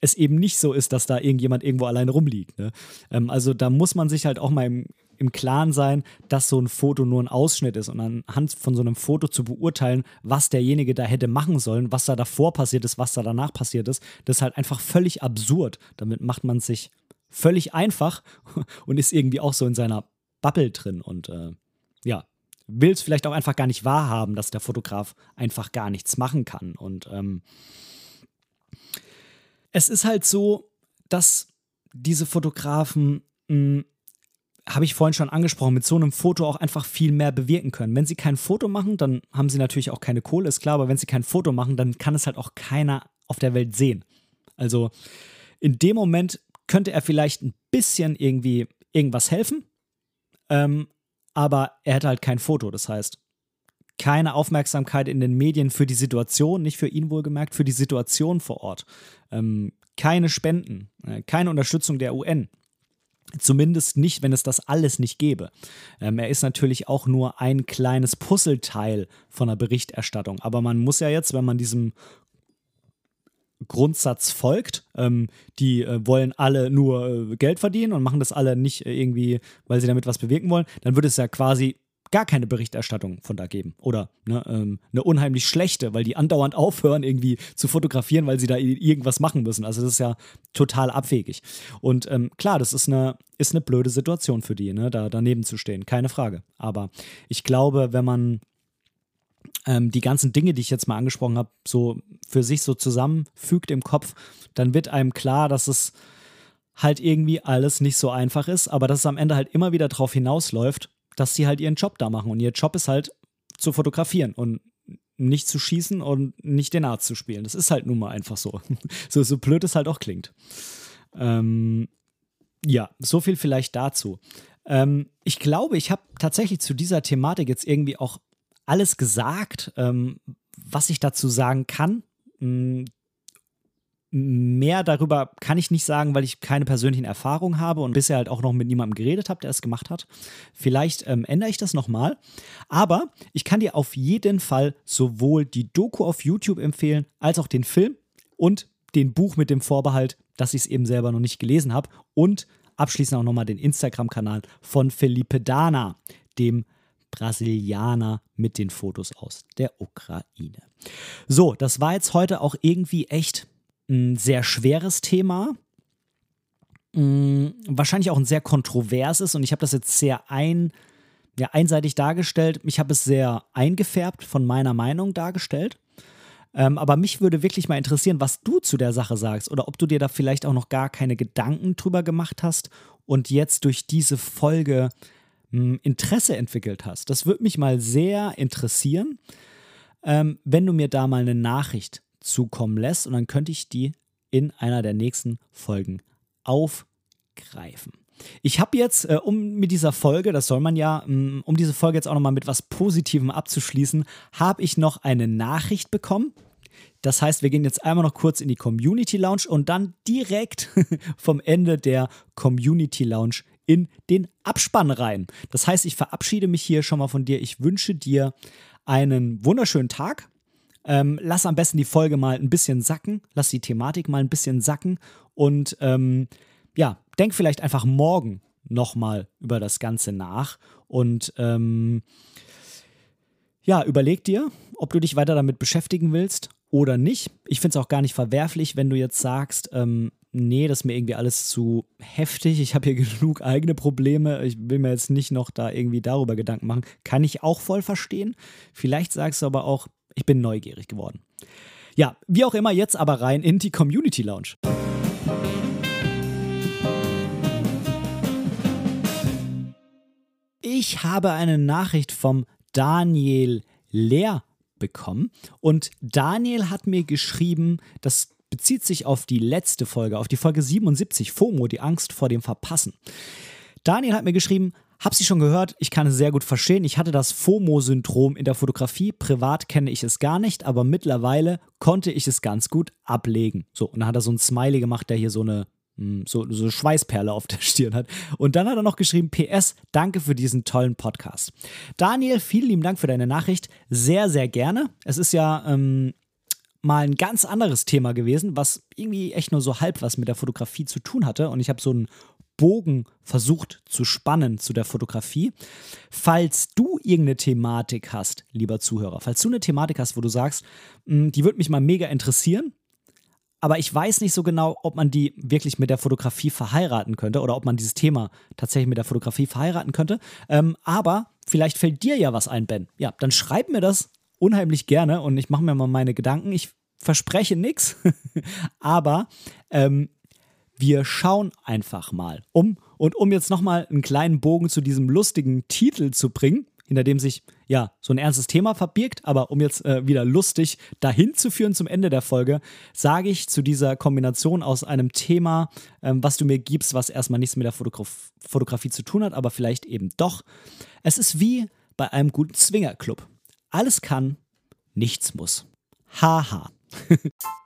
Speaker 1: es eben nicht so ist, dass da irgendjemand irgendwo allein rumliegt. Ne? Ähm, also da muss man sich halt auch mal im, im Klaren sein, dass so ein Foto nur ein Ausschnitt ist und anhand von so einem Foto zu beurteilen, was derjenige da hätte machen sollen, was da davor passiert ist, was da danach passiert ist, das ist halt einfach völlig absurd. Damit macht man sich völlig einfach und ist irgendwie auch so in seiner Bubble drin und äh, ja, will es vielleicht auch einfach gar nicht wahrhaben, dass der Fotograf einfach gar nichts machen kann und ähm, es ist halt so, dass diese Fotografen hm, habe ich vorhin schon angesprochen, mit so einem Foto auch einfach viel mehr bewirken können. Wenn sie kein Foto machen, dann haben sie natürlich auch keine Kohle, ist klar, aber wenn sie kein Foto machen, dann kann es halt auch keiner auf der Welt sehen. Also in dem Moment könnte er vielleicht ein bisschen irgendwie irgendwas helfen, ähm, aber er hätte halt kein Foto. Das heißt, keine Aufmerksamkeit in den Medien für die Situation, nicht für ihn wohlgemerkt, für die Situation vor Ort. Ähm, keine Spenden, äh, keine Unterstützung der UN. Zumindest nicht, wenn es das alles nicht gäbe. Ähm, er ist natürlich auch nur ein kleines Puzzleteil von der Berichterstattung. Aber man muss ja jetzt, wenn man diesem Grundsatz folgt. Ähm, die äh, wollen alle nur äh, Geld verdienen und machen das alle nicht äh, irgendwie, weil sie damit was bewirken wollen. Dann würde es ja quasi gar keine Berichterstattung von da geben. Oder ne, ähm, eine unheimlich schlechte, weil die andauernd aufhören, irgendwie zu fotografieren, weil sie da irgendwas machen müssen. Also das ist ja total abwegig. Und ähm, klar, das ist eine, ist eine blöde Situation für die, ne, da daneben zu stehen, keine Frage. Aber ich glaube, wenn man ähm, die ganzen Dinge, die ich jetzt mal angesprochen habe, so für sich so zusammenfügt im Kopf, dann wird einem klar, dass es halt irgendwie alles nicht so einfach ist, aber dass es am Ende halt immer wieder darauf hinausläuft, dass sie halt ihren Job da machen. Und ihr Job ist halt zu fotografieren und nicht zu schießen und nicht den Arzt zu spielen. Das ist halt nun mal einfach so. so, so blöd es halt auch klingt. Ähm, ja, so viel vielleicht dazu. Ähm, ich glaube, ich habe tatsächlich zu dieser Thematik jetzt irgendwie auch alles gesagt, ähm, was ich dazu sagen kann. Mehr darüber kann ich nicht sagen, weil ich keine persönlichen Erfahrungen habe und bisher halt auch noch mit niemandem geredet habe, der es gemacht hat. Vielleicht ähm, ändere ich das nochmal. Aber ich kann dir auf jeden Fall sowohl die Doku auf YouTube empfehlen, als auch den Film und den Buch mit dem Vorbehalt, dass ich es eben selber noch nicht gelesen habe. Und abschließend auch nochmal den Instagram-Kanal von Felipe Dana, dem Brasilianer mit den Fotos aus der Ukraine. So, das war jetzt heute auch irgendwie echt ein sehr schweres Thema. Wahrscheinlich auch ein sehr kontroverses und ich habe das jetzt sehr ein, ja, einseitig dargestellt. Ich habe es sehr eingefärbt von meiner Meinung dargestellt. Ähm, aber mich würde wirklich mal interessieren, was du zu der Sache sagst oder ob du dir da vielleicht auch noch gar keine Gedanken drüber gemacht hast und jetzt durch diese Folge mh, Interesse entwickelt hast. Das würde mich mal sehr interessieren, ähm, wenn du mir da mal eine Nachricht zukommen lässt und dann könnte ich die in einer der nächsten Folgen aufgreifen. Ich habe jetzt, äh, um mit dieser Folge, das soll man ja, mm, um diese Folge jetzt auch nochmal mit was Positivem abzuschließen, habe ich noch eine Nachricht bekommen. Das heißt, wir gehen jetzt einmal noch kurz in die Community Lounge und dann direkt vom Ende der Community Lounge in den Abspann rein. Das heißt, ich verabschiede mich hier schon mal von dir. Ich wünsche dir einen wunderschönen Tag ähm, lass am besten die Folge mal ein bisschen sacken, lass die Thematik mal ein bisschen sacken und ähm, ja, denk vielleicht einfach morgen nochmal über das Ganze nach und ähm, ja, überleg dir, ob du dich weiter damit beschäftigen willst oder nicht. Ich finde es auch gar nicht verwerflich, wenn du jetzt sagst, ähm, nee, das ist mir irgendwie alles zu heftig, ich habe hier genug eigene Probleme, ich will mir jetzt nicht noch da irgendwie darüber Gedanken machen. Kann ich auch voll verstehen. Vielleicht sagst du aber auch, ich bin neugierig geworden. Ja, wie auch immer, jetzt aber rein in die Community Lounge. Ich habe eine Nachricht vom Daniel Lehr bekommen und Daniel hat mir geschrieben, das bezieht sich auf die letzte Folge, auf die Folge 77, FOMO, die Angst vor dem Verpassen. Daniel hat mir geschrieben, hab sie schon gehört, ich kann es sehr gut verstehen. Ich hatte das FOMO-Syndrom in der Fotografie. Privat kenne ich es gar nicht, aber mittlerweile konnte ich es ganz gut ablegen. So, und dann hat er so ein Smiley gemacht, der hier so eine hm, so, so Schweißperle auf der Stirn hat. Und dann hat er noch geschrieben: PS, danke für diesen tollen Podcast. Daniel, vielen lieben Dank für deine Nachricht. Sehr, sehr gerne. Es ist ja ähm, mal ein ganz anderes Thema gewesen, was irgendwie echt nur so halb was mit der Fotografie zu tun hatte. Und ich habe so einen Bogen versucht zu spannen zu der Fotografie. Falls du irgendeine Thematik hast, lieber Zuhörer, falls du eine Thematik hast, wo du sagst, hm, die würde mich mal mega interessieren, aber ich weiß nicht so genau, ob man die wirklich mit der Fotografie verheiraten könnte oder ob man dieses Thema tatsächlich mit der Fotografie verheiraten könnte. Ähm, aber vielleicht fällt dir ja was ein, Ben. Ja, dann schreib mir das unheimlich gerne und ich mache mir mal meine Gedanken. Ich verspreche nichts, aber ähm, wir schauen einfach mal um. Und um jetzt nochmal einen kleinen Bogen zu diesem lustigen Titel zu bringen, hinter dem sich ja so ein ernstes Thema verbirgt, aber um jetzt äh, wieder lustig dahin zu führen zum Ende der Folge, sage ich zu dieser Kombination aus einem Thema, ähm, was du mir gibst, was erstmal nichts mit der Fotograf Fotografie zu tun hat, aber vielleicht eben doch. Es ist wie bei einem guten Zwingerclub. Alles kann, nichts muss. Haha.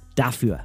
Speaker 1: dafür.